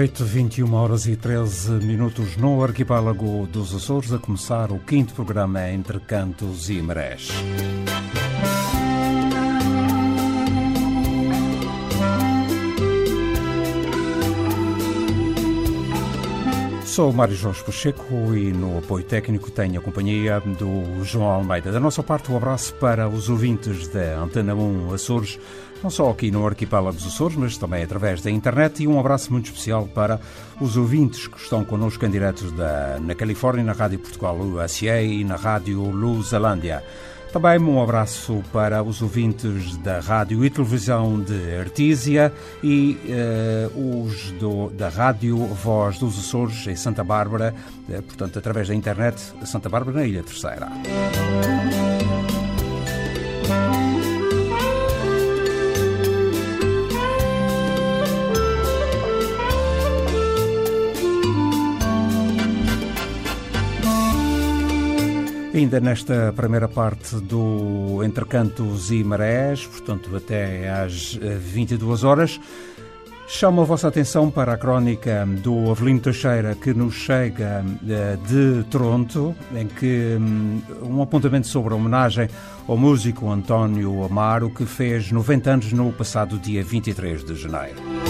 Noite, 21 horas e 13 minutos no arquipélago dos Açores, a começar o quinto programa Entre Cantos e Marés. Sou Mário Jorge Pacheco e no apoio técnico tenho a companhia do João Almeida. Da nossa parte, um abraço para os ouvintes da Antena 1 Açores, não só aqui no Arquipélago dos Açores, mas também através da internet. E um abraço muito especial para os ouvintes que estão connosco em direto da, na Califórnia, na Rádio Portugal USA e na Rádio Lusalândia. Também um abraço para os ouvintes da Rádio e Televisão de Artísia e uh, os do, da Rádio Voz dos Açores em Santa Bárbara, uh, portanto, através da internet, Santa Bárbara na Ilha Terceira. Ainda nesta primeira parte do Entre Cantos e Marés, portanto até às 22 horas, chamo a vossa atenção para a crónica do Avelino Teixeira que nos chega de Toronto, em que um apontamento sobre a homenagem ao músico António Amaro, que fez 90 anos no passado dia 23 de janeiro.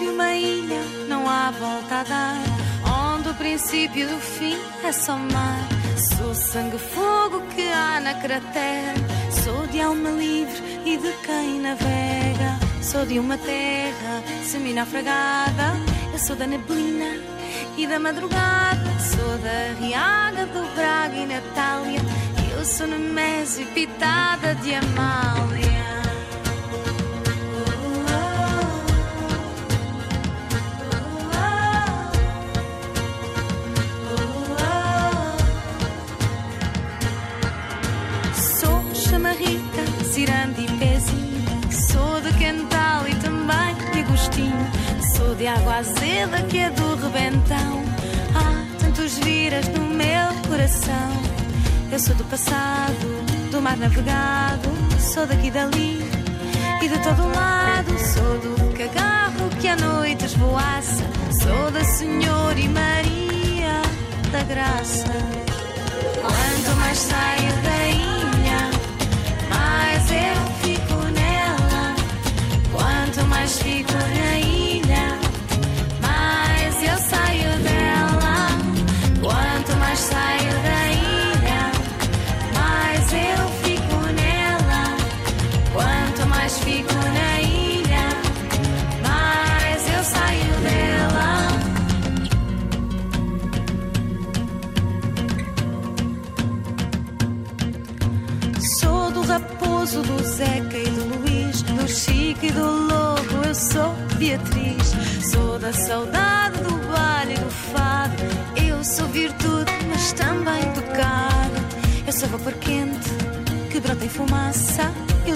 De uma ilha, não há volta a dar. Onde o princípio do fim é só mar. Sou sangue fogo que há na cratera. Sou de alma livre e de quem navega. Sou de uma terra semi-naufragada. Eu sou da neblina e da madrugada. Sou da Riaga, do Braga e Natália. Eu sou Nemésio pitada de Amália. Água azeda que é do rebentão. Há tantos viras no meu coração. Eu sou do passado, do mar navegado. Sou daqui dali e de todo lado. Sou do cagarro que à noite esvoaça. Sou da Senhora e Maria da Graça. Quanto mais saio da ilha, mais eu fico nela. Quanto mais fico na ilha,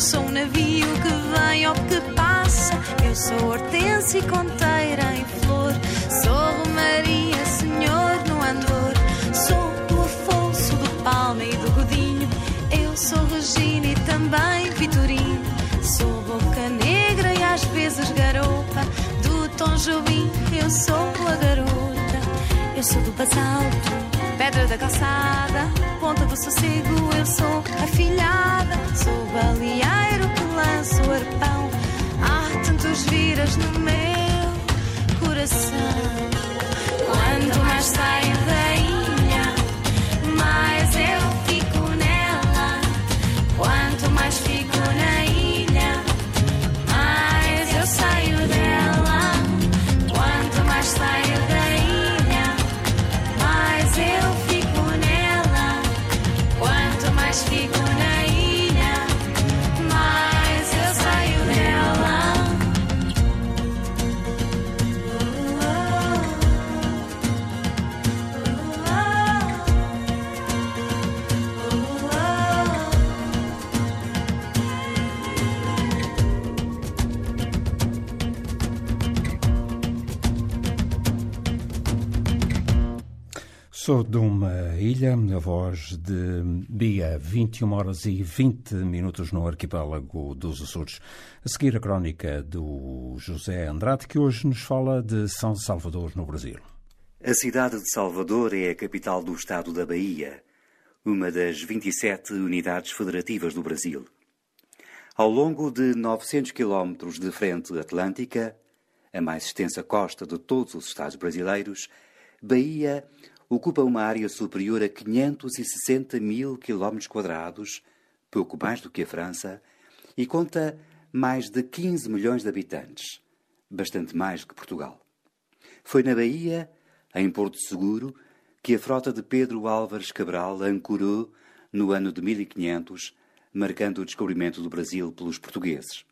sou um navio que vem ou que passa. Eu sou hortência e conteira em flor. Sou Romaria, senhor no andor. Sou do Afonso, do Palma e do Godinho. Eu sou Regina e também Vitorino. Sou boca negra e às vezes garopa. Do Tom Jobim, eu sou a garota. Eu sou do basalto, pedra da calçada. Ponta do sossego, eu sou a filhada. Sou baleeiro que lança o arpão. Há tantos viras no meu coração. Quanto mais saio uma ilha, a voz de Bia, 21 horas e 20 minutos no arquipélago dos Açores. A seguir a crónica do José Andrade, que hoje nos fala de São Salvador, no Brasil. A cidade de Salvador é a capital do estado da Bahia, uma das 27 unidades federativas do Brasil. Ao longo de 900 quilómetros de frente atlântica, a mais extensa costa de todos os estados brasileiros, Bahia ocupa uma área superior a 560 mil quilómetros quadrados, pouco mais do que a França, e conta mais de 15 milhões de habitantes, bastante mais que Portugal. Foi na Bahia, em Porto Seguro, que a frota de Pedro Álvares Cabral ancorou no ano de 1500, marcando o descobrimento do Brasil pelos portugueses.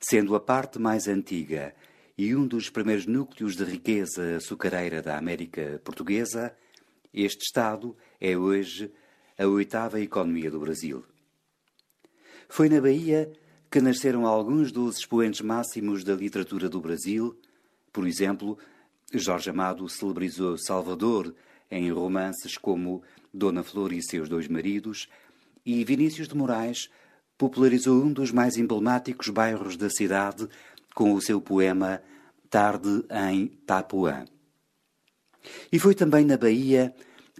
Sendo a parte mais antiga e um dos primeiros núcleos de riqueza açucareira da América Portuguesa, este Estado é hoje a oitava economia do Brasil. Foi na Bahia que nasceram alguns dos expoentes máximos da literatura do Brasil. Por exemplo, Jorge Amado celebrizou Salvador em romances como Dona Flor e seus dois maridos, e Vinícius de Moraes popularizou um dos mais emblemáticos bairros da cidade com o seu poema Tarde em Tapuã. E foi também na Bahia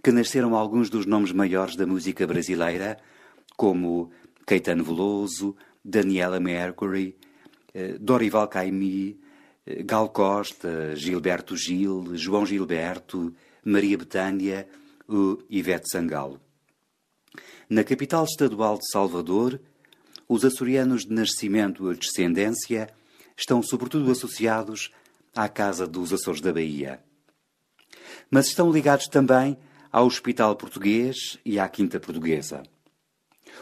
que nasceram alguns dos nomes maiores da música brasileira, como Caetano Veloso, Daniela Mercury, Dorival Caymmi, Gal Costa, Gilberto Gil, João Gilberto, Maria Betânia ou Ivete Sangalo. Na capital estadual de Salvador, os açorianos de nascimento ou descendência estão sobretudo associados à Casa dos Açores da Bahia. Mas estão ligados também ao Hospital Português e à Quinta Portuguesa.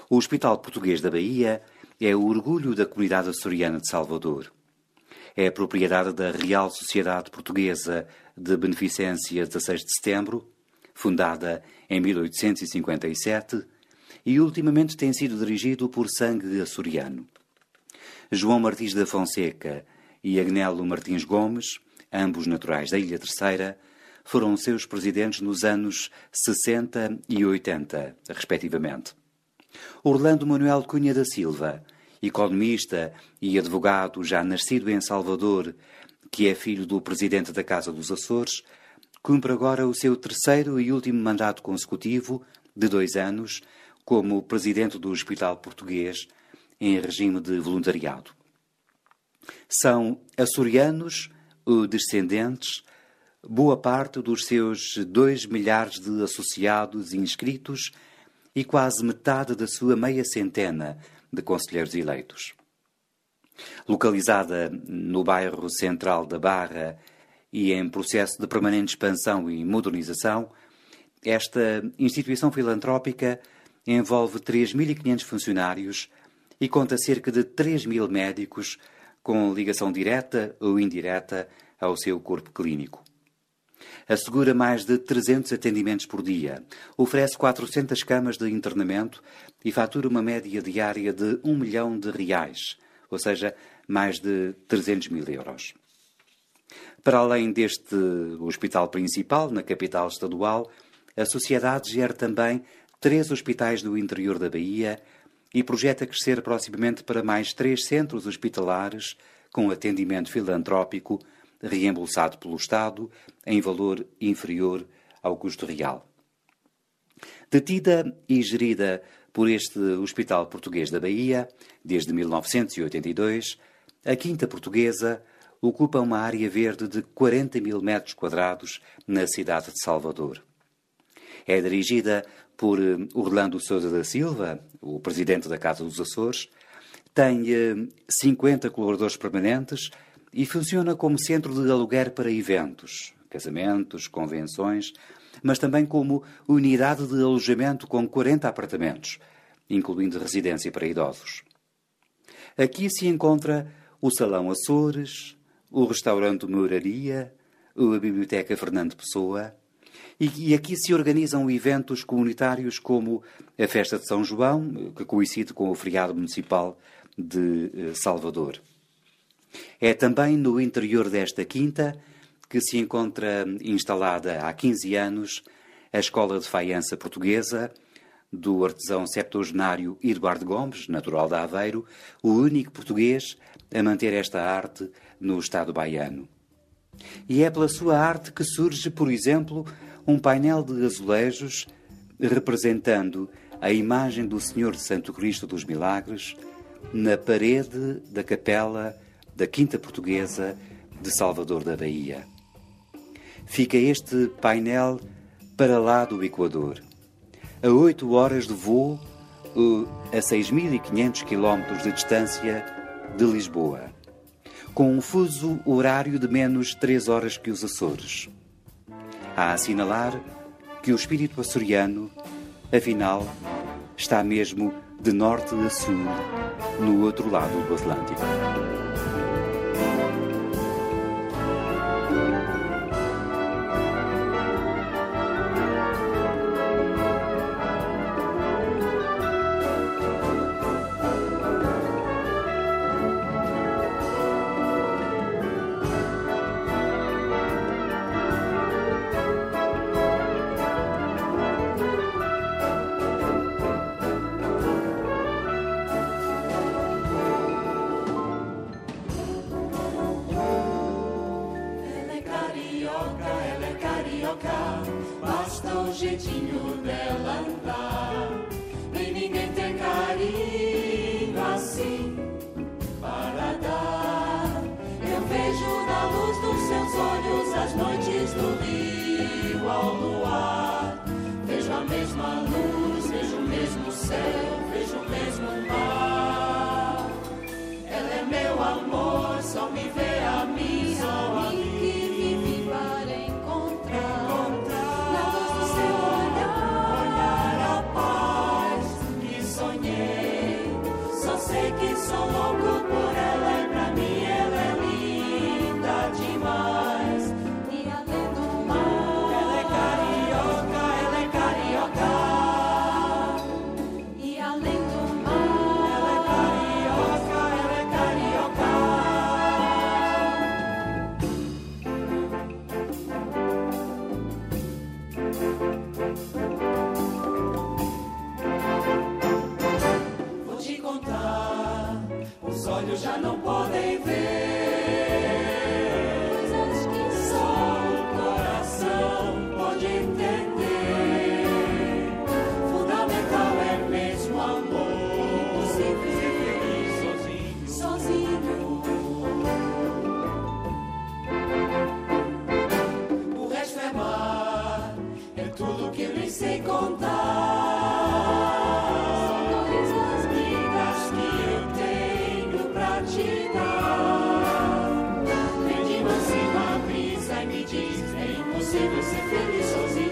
O Hospital Português da Bahia é o orgulho da comunidade açoriana de Salvador. É propriedade da Real Sociedade Portuguesa de Beneficência 16 de Setembro, fundada em 1857, e ultimamente tem sido dirigido por sangue açoriano. João Martins da Fonseca e Agnelo Martins Gomes, ambos naturais da Ilha Terceira, foram seus presidentes nos anos 60 e 80, respectivamente. Orlando Manuel Cunha da Silva, economista e advogado já nascido em Salvador, que é filho do presidente da Casa dos Açores, cumpre agora o seu terceiro e último mandato consecutivo, de dois anos, como presidente do Hospital Português, em regime de voluntariado. São açorianos ou descendentes boa parte dos seus dois milhares de associados inscritos e quase metade da sua meia centena de conselheiros eleitos. Localizada no bairro central da Barra e em processo de permanente expansão e modernização, esta instituição filantrópica envolve 3.500 funcionários e conta cerca de 3.000 médicos com ligação direta ou indireta ao seu corpo clínico. Assegura mais de 300 atendimentos por dia, oferece 400 camas de internamento e fatura uma média diária de 1 milhão de reais, ou seja, mais de 300 mil euros. Para além deste hospital principal, na capital estadual, a sociedade gera também três hospitais no interior da Bahia e projeta crescer proximamente para mais três centros hospitalares com atendimento filantrópico reembolsado pelo Estado em valor inferior ao custo real. Detida e gerida por este Hospital Português da Bahia, desde 1982, a Quinta Portuguesa ocupa uma área verde de 40 mil metros quadrados na cidade de Salvador. É dirigida por eh, Orlando Sousa da Silva, o presidente da Casa dos Açores, tem 50 eh, colaboradores permanentes e funciona como centro de aluguer para eventos, casamentos, convenções, mas também como unidade de alojamento com 40 apartamentos, incluindo residência para idosos. Aqui se encontra o Salão Açores, o Restaurante Moraria, a Biblioteca Fernando Pessoa, e, aqui se organizam eventos comunitários como a Festa de São João, que coincide com o feriado municipal de eh, Salvador. É também no interior desta quinta que se encontra instalada há 15 anos a Escola de Faiança Portuguesa do artesão septuagenário Eduardo Gomes, natural de Aveiro, o único português a manter esta arte no Estado baiano. E é pela sua arte que surge, por exemplo, um painel de azulejos representando a imagem do Senhor Santo Cristo dos Milagres na parede da capela da Quinta Portuguesa de Salvador da Bahia. Fica este painel para lá do Equador, a oito horas de voo a 6.500 quilómetros de distância de Lisboa, com um fuso horário de menos três horas que os Açores. A assinalar que o espírito açoriano, afinal, está mesmo de norte a sul, no outro lado do Atlântico. mesma luz, vejo o mesmo céu, vejo o mesmo mar. Ela é meu amor, só me vê a mim, só a mim. Já não podem ver. e você feliz sozinho.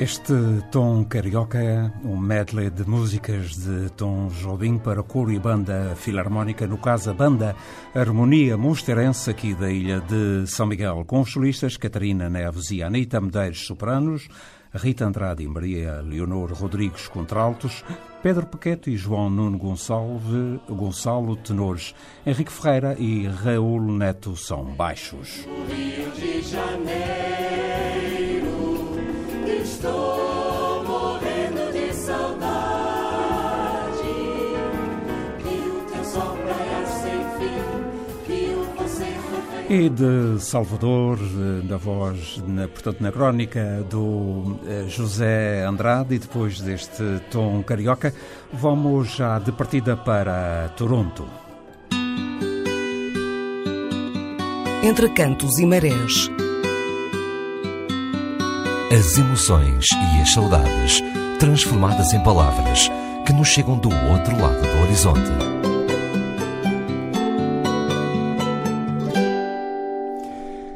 Este tom carioca é um medley de músicas de Tom Jobim para coro e banda filarmónica, no caso a banda Harmonia Monsterense aqui da ilha de São Miguel, com os solistas Catarina Neves e Anitta Medeiros sopranos, Rita Andrade e Maria Leonor Rodrigues contraltos, Pedro Pequeto e João Nuno Gonçalves, Gonçalo tenores, Henrique Ferreira e Raul Neto são baixos. Rio de Janeiro. Estou morrendo de saudade. Que o teu sol sem fim, que o E de Salvador, da voz, na, portanto, na crónica do eh, José Andrade, e depois deste tom carioca, vamos já de partida para Toronto. Entre cantos e marés as emoções e as saudades transformadas em palavras que nos chegam do outro lado do horizonte.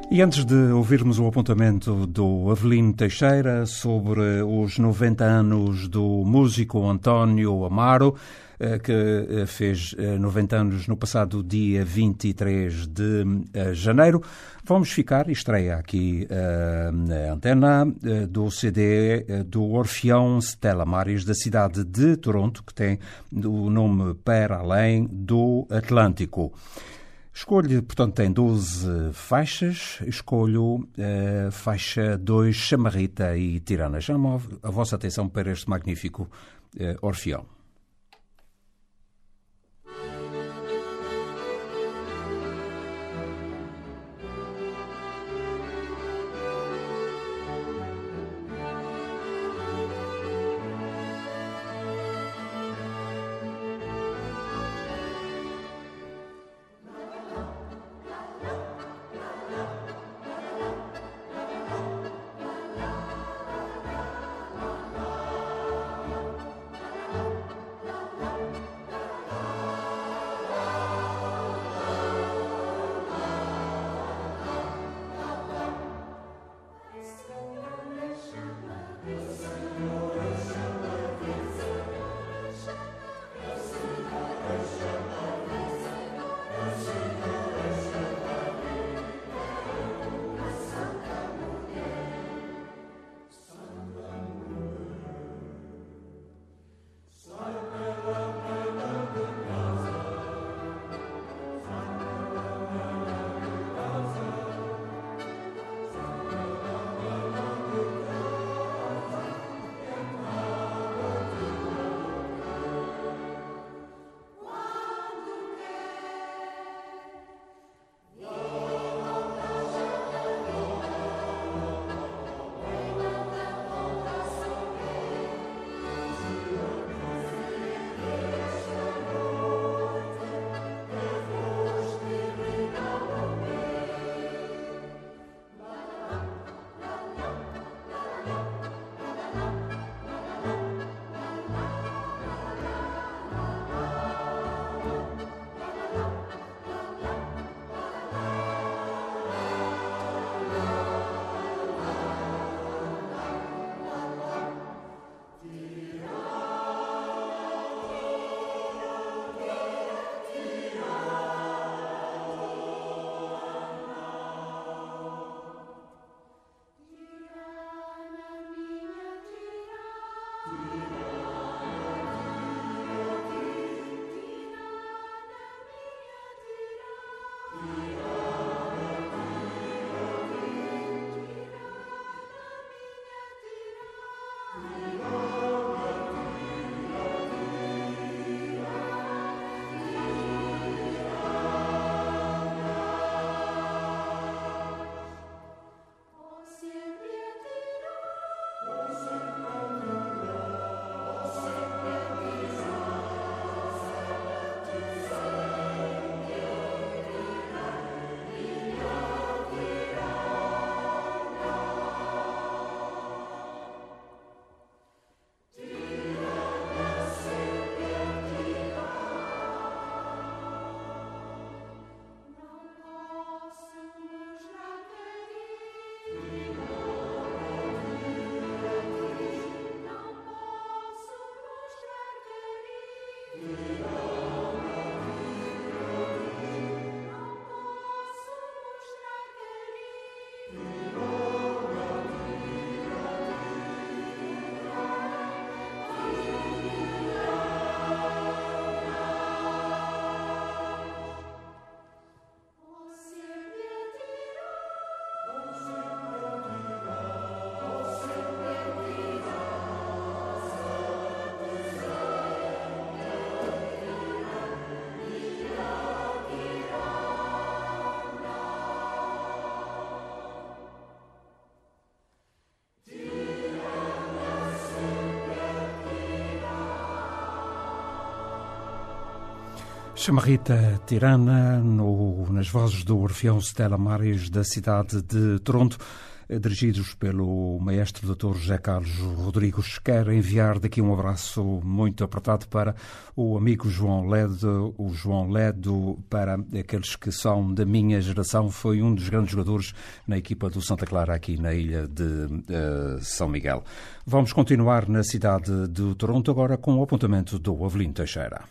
E antes de ouvirmos o apontamento do Avelino Teixeira sobre os 90 anos do músico António Amaro, que eh, fez 90 eh, anos no passado dia 23 de janeiro. Vamos ficar, estreia aqui na antena do CD do Orfeão Stella Maris da cidade de Toronto, que tem o nome Para Além do Atlântico. Escolho, portanto, tem 12 faixas. Escolho a faixa 2, Chamarrita e Tirana. Chamo a vossa atenção para este magnífico Orfeão. Chama Rita Tirana, no, nas vozes do Orfeão Stella Maris da cidade de Toronto, dirigidos pelo maestro Dr. José Carlos Rodrigues. Quero enviar daqui um abraço muito apertado para o amigo João Ledo. O João Ledo, para aqueles que são da minha geração, foi um dos grandes jogadores na equipa do Santa Clara aqui na ilha de uh, São Miguel. Vamos continuar na cidade de Toronto agora com o apontamento do Avelino Teixeira.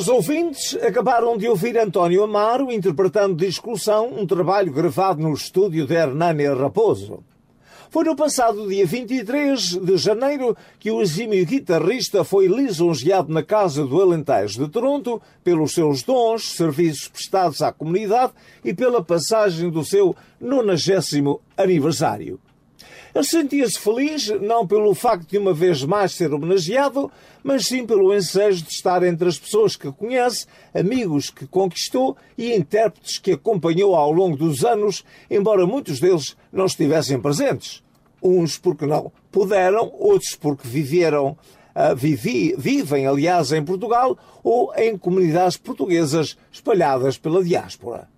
Caros ouvintes, acabaram de ouvir António Amaro interpretando Discussão, um trabalho gravado no estúdio de Hernani Raposo. Foi no passado dia 23 de janeiro que o exímio guitarrista foi lisonjeado na Casa do Alentejo de Toronto pelos seus dons, serviços prestados à comunidade e pela passagem do seu 90 aniversário. Ele sentia-se feliz não pelo facto de uma vez mais ser homenageado, mas sim pelo ensejo de estar entre as pessoas que conhece, amigos que conquistou e intérpretes que acompanhou ao longo dos anos, embora muitos deles não estivessem presentes. Uns porque não puderam, outros porque viveram, uh, vivi, vivem, aliás, em Portugal ou em comunidades portuguesas espalhadas pela diáspora.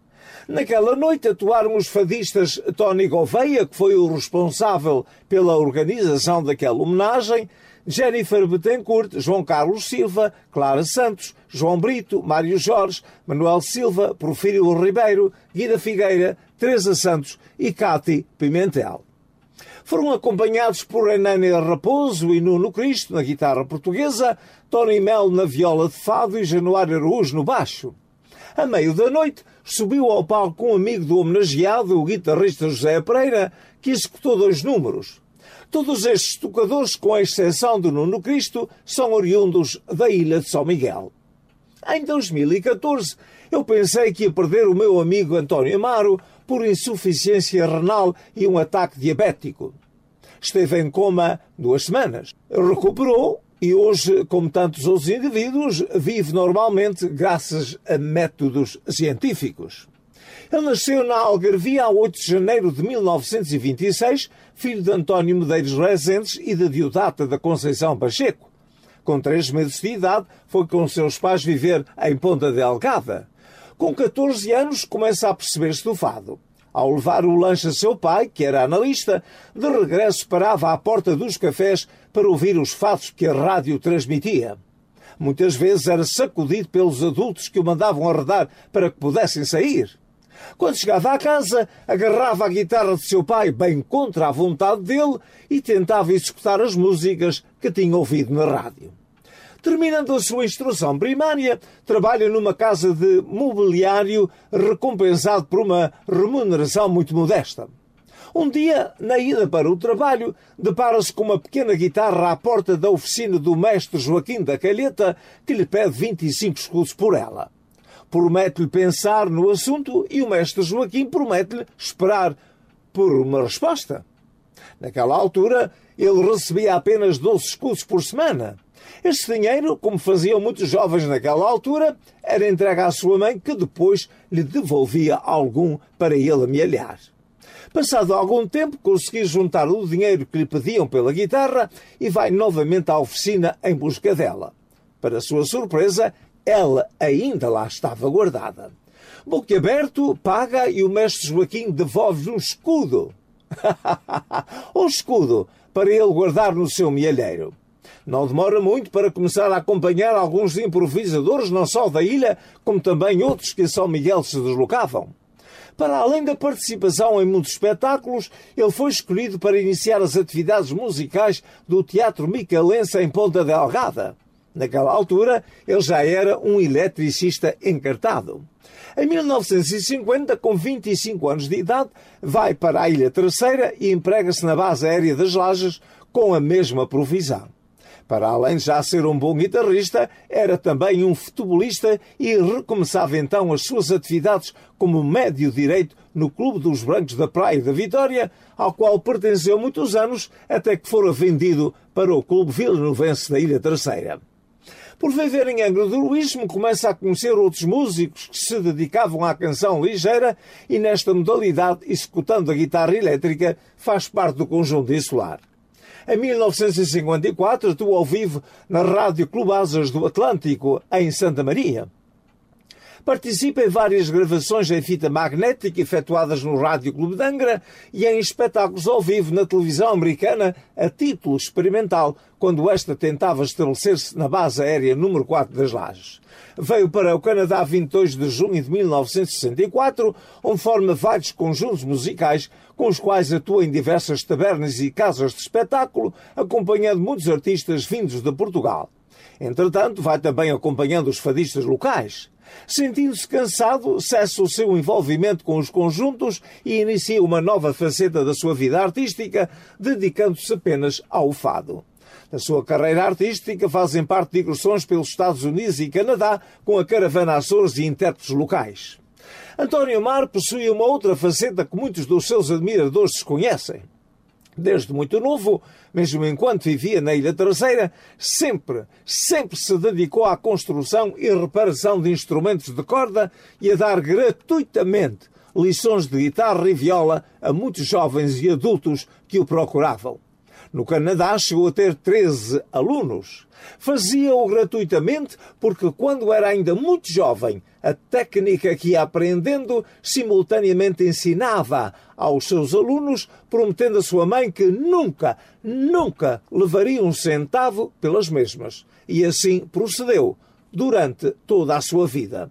Naquela noite atuaram os fadistas Tony Gouveia, que foi o responsável pela organização daquela homenagem, Jennifer Betancourt, João Carlos Silva, Clara Santos, João Brito, Mário Jorge, Manuel Silva, Porfírio Ribeiro, Guida Figueira, Teresa Santos e Cati Pimentel. Foram acompanhados por Renânia Raposo e Nuno Cristo na guitarra portuguesa, Tony Mel na viola de fado e Januário Araújo no baixo. A meio da noite, subiu ao palco um amigo do homenageado, o guitarrista José Pereira, que executou dois números. Todos estes tocadores, com a exceção do Nuno Cristo, são oriundos da ilha de São Miguel. Em 2014, eu pensei que ia perder o meu amigo António Amaro por insuficiência renal e um ataque diabético. Esteve em coma duas semanas. Recuperou e hoje, como tantos outros indivíduos, vive normalmente graças a métodos científicos. Ele nasceu na Algarvia a 8 de janeiro de 1926, filho de António Medeiros Rezendes e de Diodata da Conceição Pacheco. Com três meses de idade, foi com seus pais viver em Ponta Delgada. Com 14 anos, começa a perceber-se do fado. Ao levar o lanche a seu pai, que era analista, de regresso parava à porta dos cafés para ouvir os fatos que a rádio transmitia. Muitas vezes era sacudido pelos adultos que o mandavam arredar para que pudessem sair. Quando chegava à casa, agarrava a guitarra de seu pai bem contra a vontade dele e tentava executar as músicas que tinha ouvido na rádio. Terminando a sua instrução primária, trabalha numa casa de mobiliário recompensado por uma remuneração muito modesta. Um dia, na ida para o trabalho, depara-se com uma pequena guitarra à porta da oficina do mestre Joaquim da Calheta, que lhe pede 25 escudos por ela. Promete-lhe pensar no assunto e o mestre Joaquim promete-lhe esperar por uma resposta. Naquela altura, ele recebia apenas 12 escudos por semana. Este dinheiro, como faziam muitos jovens naquela altura, era entregue à sua mãe, que depois lhe devolvia algum para ele amealhar. Passado algum tempo, consegui juntar o dinheiro que lhe pediam pela guitarra e vai novamente à oficina em busca dela. Para sua surpresa, ela ainda lá estava guardada. aberto, paga e o mestre Joaquim devolve-lhe um escudo. um escudo para ele guardar no seu mielheiro. Não demora muito para começar a acompanhar alguns improvisadores, não só da ilha, como também outros que a São Miguel se deslocavam. Para além da participação em muitos espetáculos, ele foi escolhido para iniciar as atividades musicais do Teatro Micalense em Ponta Delgada. Naquela altura, ele já era um eletricista encartado. Em 1950, com 25 anos de idade, vai para a Ilha Terceira e emprega-se na base aérea das Lajes com a mesma provisão. Para além de já ser um bom guitarrista, era também um futebolista e recomeçava então as suas atividades como médio direito no Clube dos Brancos da Praia da Vitória, ao qual pertenceu muitos anos até que fora vendido para o Clube Vilanovense da Ilha Terceira. Por viver em Angra do Luísmo, começa a conhecer outros músicos que se dedicavam à canção ligeira e, nesta modalidade, executando a guitarra elétrica, faz parte do conjunto insular. Em 1954, atuou ao vivo na Rádio Clube Asas do Atlântico, em Santa Maria. Participa em várias gravações em fita magnética efetuadas no Rádio Clube de Angra e em espetáculos ao vivo na televisão americana a título experimental, quando esta tentava estabelecer-se na base aérea número 4 das Lajes. Veio para o Canadá 22 de junho de 1964, onde forma vários conjuntos musicais com os quais atua em diversas tabernas e casas de espetáculo, acompanhando muitos artistas vindos de Portugal. Entretanto, vai também acompanhando os fadistas locais. Sentindo-se cansado, cessa o seu envolvimento com os conjuntos e inicia uma nova faceta da sua vida artística, dedicando-se apenas ao fado. Da sua carreira artística fazem parte digressões pelos Estados Unidos e Canadá com a Caravana Açores e intérpretes locais. António Mar possui uma outra faceta que muitos dos seus admiradores desconhecem. Desde muito novo, mesmo enquanto vivia na Ilha Terceira, sempre, sempre se dedicou à construção e reparação de instrumentos de corda e a dar gratuitamente lições de guitarra e viola a muitos jovens e adultos que o procuravam. No Canadá chegou a ter 13 alunos. Fazia-o gratuitamente porque, quando era ainda muito jovem, a técnica que ia aprendendo simultaneamente ensinava aos seus alunos, prometendo a sua mãe que nunca, nunca levaria um centavo pelas mesmas. E assim procedeu durante toda a sua vida.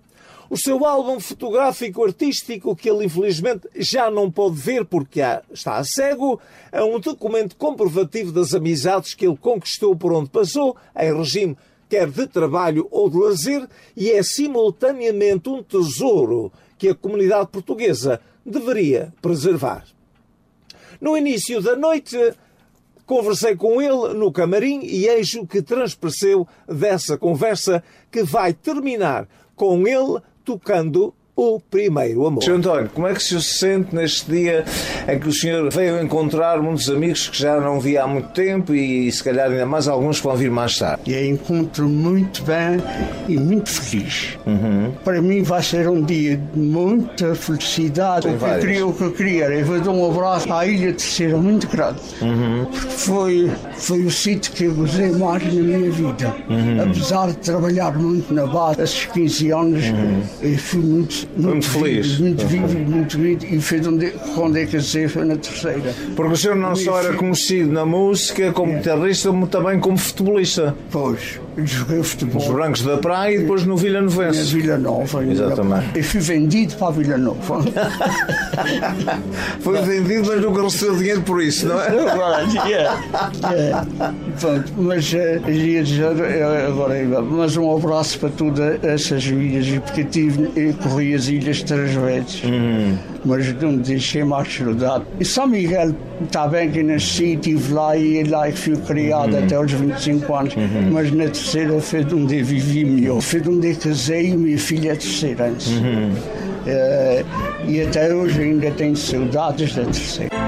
O seu álbum fotográfico artístico, que ele infelizmente já não pode ver porque está cego, é um documento comprovativo das amizades que ele conquistou por onde passou, em regime quer de trabalho ou de lazer, e é simultaneamente um tesouro que a comunidade portuguesa deveria preservar. No início da noite, conversei com ele no camarim e eis o que transpareceu dessa conversa que vai terminar com ele tocando o primeiro amor. Sr. António, como é que se sente neste dia em que o senhor veio encontrar muitos amigos que já não via há muito tempo e se calhar ainda mais alguns que vão vir mais tarde? E encontro muito bem e muito feliz. Uhum. Para mim vai ser um dia de muita felicidade. O que, eu queria, o que eu queria era eu dar um abraço à Ilha Terceira muito grande. Uhum. Porque foi, foi o sítio que eu gozei mais na minha vida. Uhum. Apesar de trabalhar muito na base, esses 15 anos, eu fui muito muito, muito feliz. Muito vivo, muito bonito. E fez onde, é que eu foi na terceira. Porque o senhor não só era conhecido na música, como é. guitarrista, como também como futebolista. Pois, joguei futebol. Nos Brancos da Praia e depois no Vila Novense. Na Vila Nova. Exatamente. Eu fui vendido para a Vila Nova. Foi vendido, mas nunca recebeu dinheiro por isso, não é? Agora, é. é. Pronto, mas uh, ia dizer agora, mas um abraço para todas essas ilhas, porque tive, eu corri as ilhas três vezes, uhum. mas não deixei mais saudade. E São Miguel, está bem que nasci, estive lá e lá que fui criado uhum. até aos 25 anos, uhum. mas na terceira foi de onde vivi melhor. Foi de onde casei e minha filha é terceira antes. Uh, e até hoje ainda tenho saudades da terceira.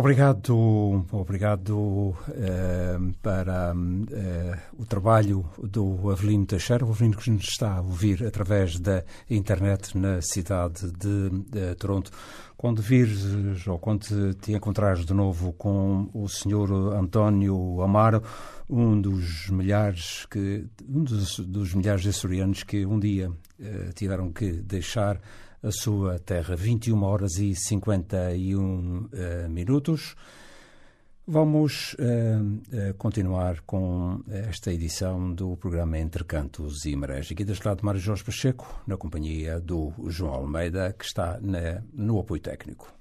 Obrigado, obrigado uh, para uh, o trabalho do Avelino Teixeira, o Avelino que nos está a ouvir através da internet na cidade de, de Toronto. Quando vires ou quando te encontrares de novo com o senhor António Amaro, um dos milhares que um dos, dos milhares de açorianos que um dia uh, tiveram que deixar a sua terra. 21 horas e 51 uh, minutos. Vamos uh, uh, continuar com esta edição do programa Entre Cantos e Marés. Aqui deste lado, Mário Jorge Pacheco, na companhia do João Almeida, que está na, no apoio técnico.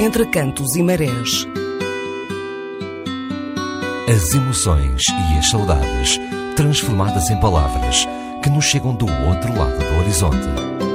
Entre Cantos e Marés. As emoções e as saudades transformadas em palavras nos chegam do outro lado do horizonte.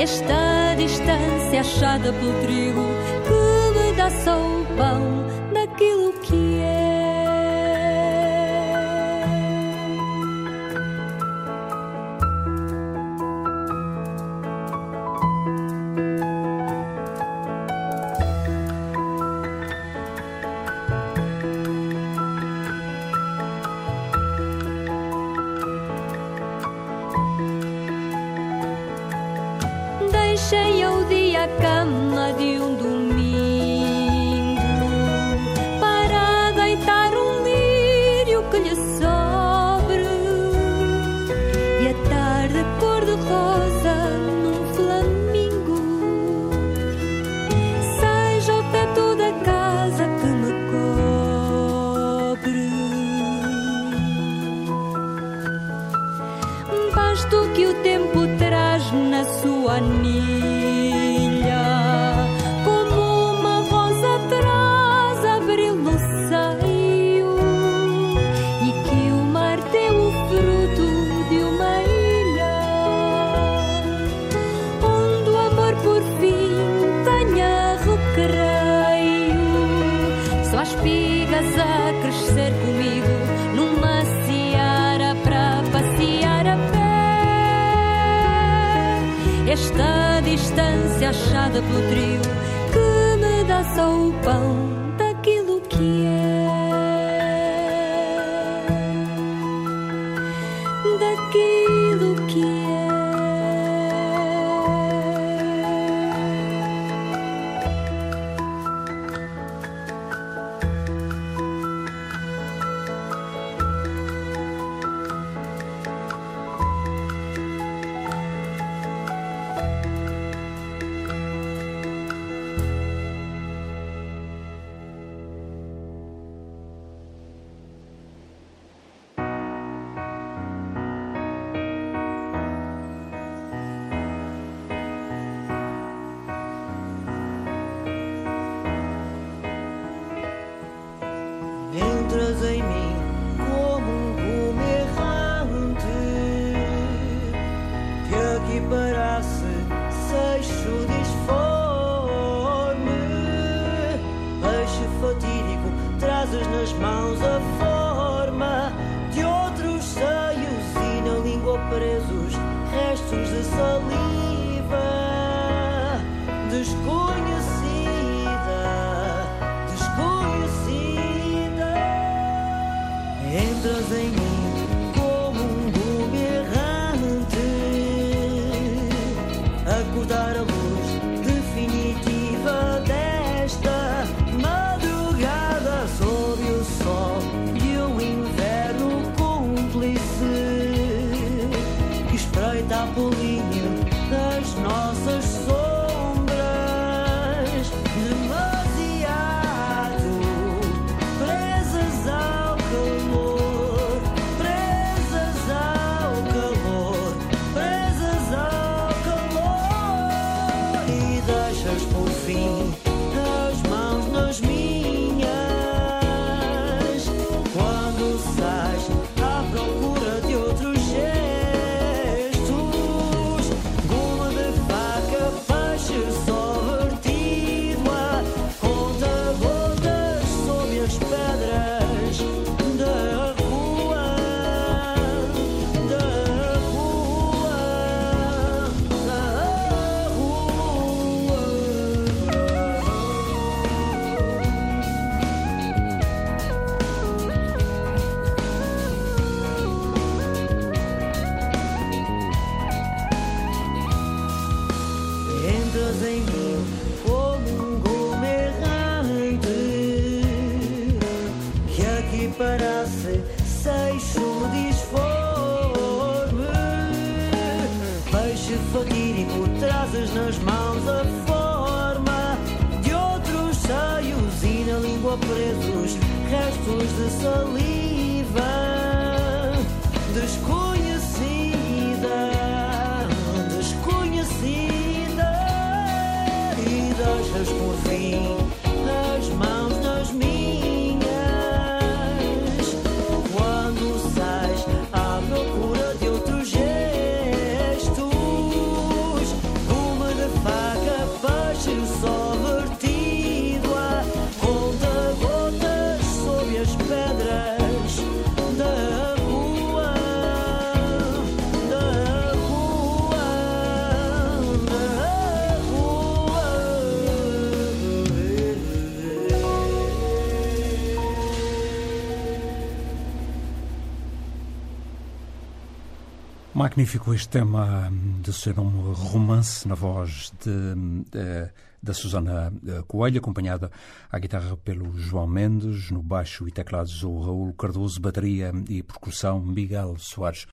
Esta distância achada pelo trigo que me dá só o pão a crescer comigo numa seara para passear a pé. Esta distância achada pelo trio que me dá só o pão Para parasse, seixo diz magnífico este tema hum, de ser um romance na voz de, eh, da Susana eh, Coelho, acompanhada à guitarra pelo João Mendes, no baixo e teclados o Raul Cardoso, bateria e percussão Miguel Soares.